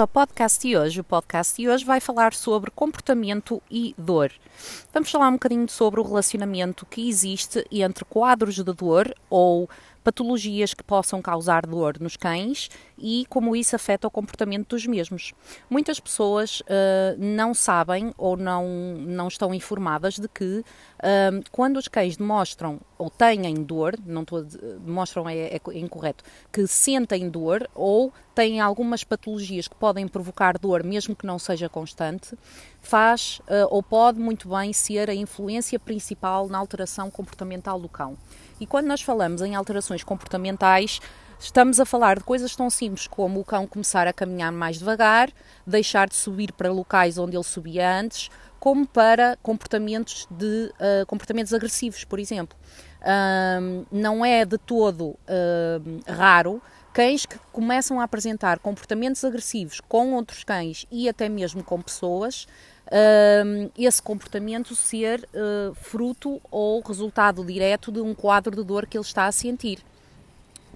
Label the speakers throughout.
Speaker 1: ao podcast de hoje. O podcast de hoje vai falar sobre comportamento e dor. Vamos falar um bocadinho sobre o relacionamento que existe entre quadros de dor ou patologias que possam causar dor nos cães e como isso afeta o comportamento dos mesmos. Muitas pessoas uh, não sabem ou não, não estão informadas de que uh, quando os cães demonstram ou têm dor, não estou demonstram é, é, incorreto, que sentem dor ou têm algumas patologias que podem provocar dor, mesmo que não seja constante, faz uh, ou pode muito bem ser a influência principal na alteração comportamental do cão. E quando nós falamos em alterações comportamentais, Estamos a falar de coisas tão simples como o cão começar a caminhar mais devagar, deixar de subir para locais onde ele subia antes, como para comportamentos de uh, comportamentos agressivos, por exemplo. Não é de todo uh, raro cães que começam a apresentar comportamentos agressivos com outros cães e até mesmo com pessoas, esse comportamento ser fruto ou resultado direto de um quadro de dor que ele está a sentir.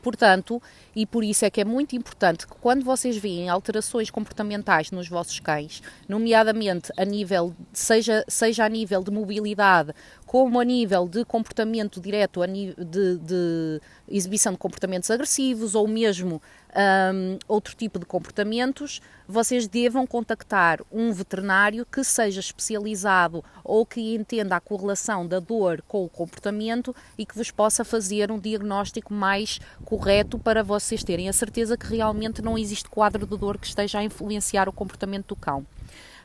Speaker 1: Portanto, e por isso é que é muito importante que quando vocês veem alterações comportamentais nos vossos cães, nomeadamente a nível, seja, seja a nível de mobilidade, como a nível de comportamento direto, de, de exibição de comportamentos agressivos ou mesmo um, outro tipo de comportamentos, vocês devam contactar um veterinário que seja especializado ou que entenda a correlação da dor com o comportamento e que vos possa fazer um diagnóstico mais correto para vocês terem a certeza que realmente não existe quadro de dor que esteja a influenciar o comportamento do cão.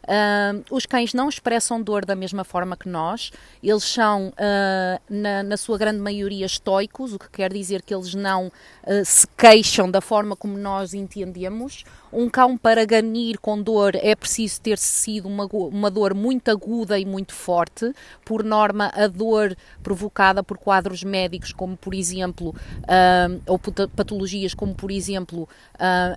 Speaker 1: Uh, os cães não expressam dor da mesma forma que nós, eles são, uh, na, na, sua grande maioria, estoicos, o que quer dizer que eles não uh, se queixam da forma como nós entendemos. Um cão para ganir com dor é preciso ter sido uma, uma dor muito aguda e muito forte. Por norma, a dor provocada por quadros médicos, como por exemplo, ou patologias como por exemplo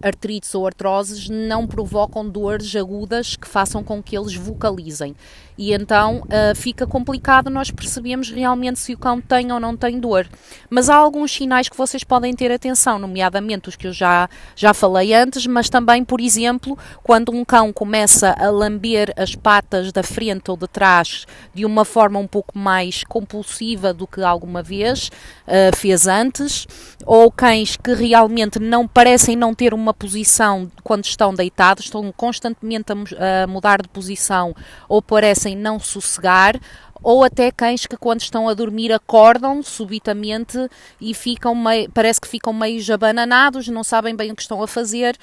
Speaker 1: artrites ou artroses, não provocam dores agudas que façam façam com que eles vocalizem. E então uh, fica complicado nós percebemos realmente se o cão tem ou não tem dor. Mas há alguns sinais que vocês podem ter atenção, nomeadamente os que eu já, já falei antes, mas também, por exemplo, quando um cão começa a lamber as patas da frente ou de trás de uma forma um pouco mais compulsiva do que alguma vez uh, fez antes, ou cães que realmente não parecem não ter uma posição quando estão deitados, estão constantemente a, a mudar de posição ou parecem não sossegar, ou até cães que quando estão a dormir acordam subitamente e ficam meio, parece que ficam meio abananados, não sabem bem o que estão a fazer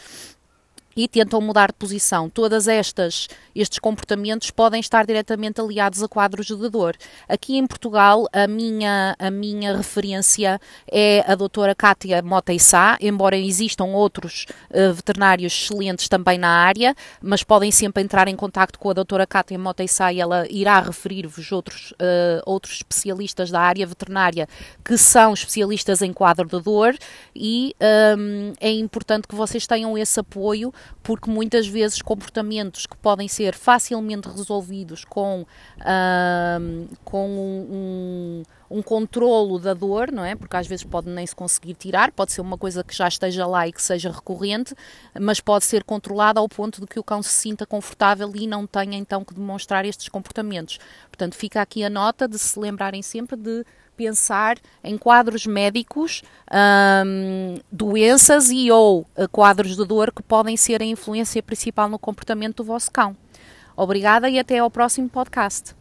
Speaker 1: e tentam mudar de posição. Todas estas estes comportamentos podem estar diretamente aliados a quadros de dor. Aqui em Portugal, a minha a minha referência é a doutora Kátia Moteissá, embora existam outros uh, veterinários excelentes também na área, mas podem sempre entrar em contato com a doutora Kátia Moteissá e ela irá referir-vos outros uh, outros especialistas da área veterinária que são especialistas em quadro de dor e um, é importante que vocês tenham esse apoio porque muitas vezes comportamentos que podem ser facilmente resolvidos com, uh, com um, um, um controlo da dor, não é? Porque às vezes pode nem se conseguir tirar, pode ser uma coisa que já esteja lá e que seja recorrente, mas pode ser controlada ao ponto de que o cão se sinta confortável e não tenha então que demonstrar estes comportamentos. Portanto, fica aqui a nota de se lembrarem sempre de pensar em quadros médicos, doenças e ou eh, quadros de dor que podem ser a influência principal no comportamento do vosso cão. Obrigada e até ao próximo podcast.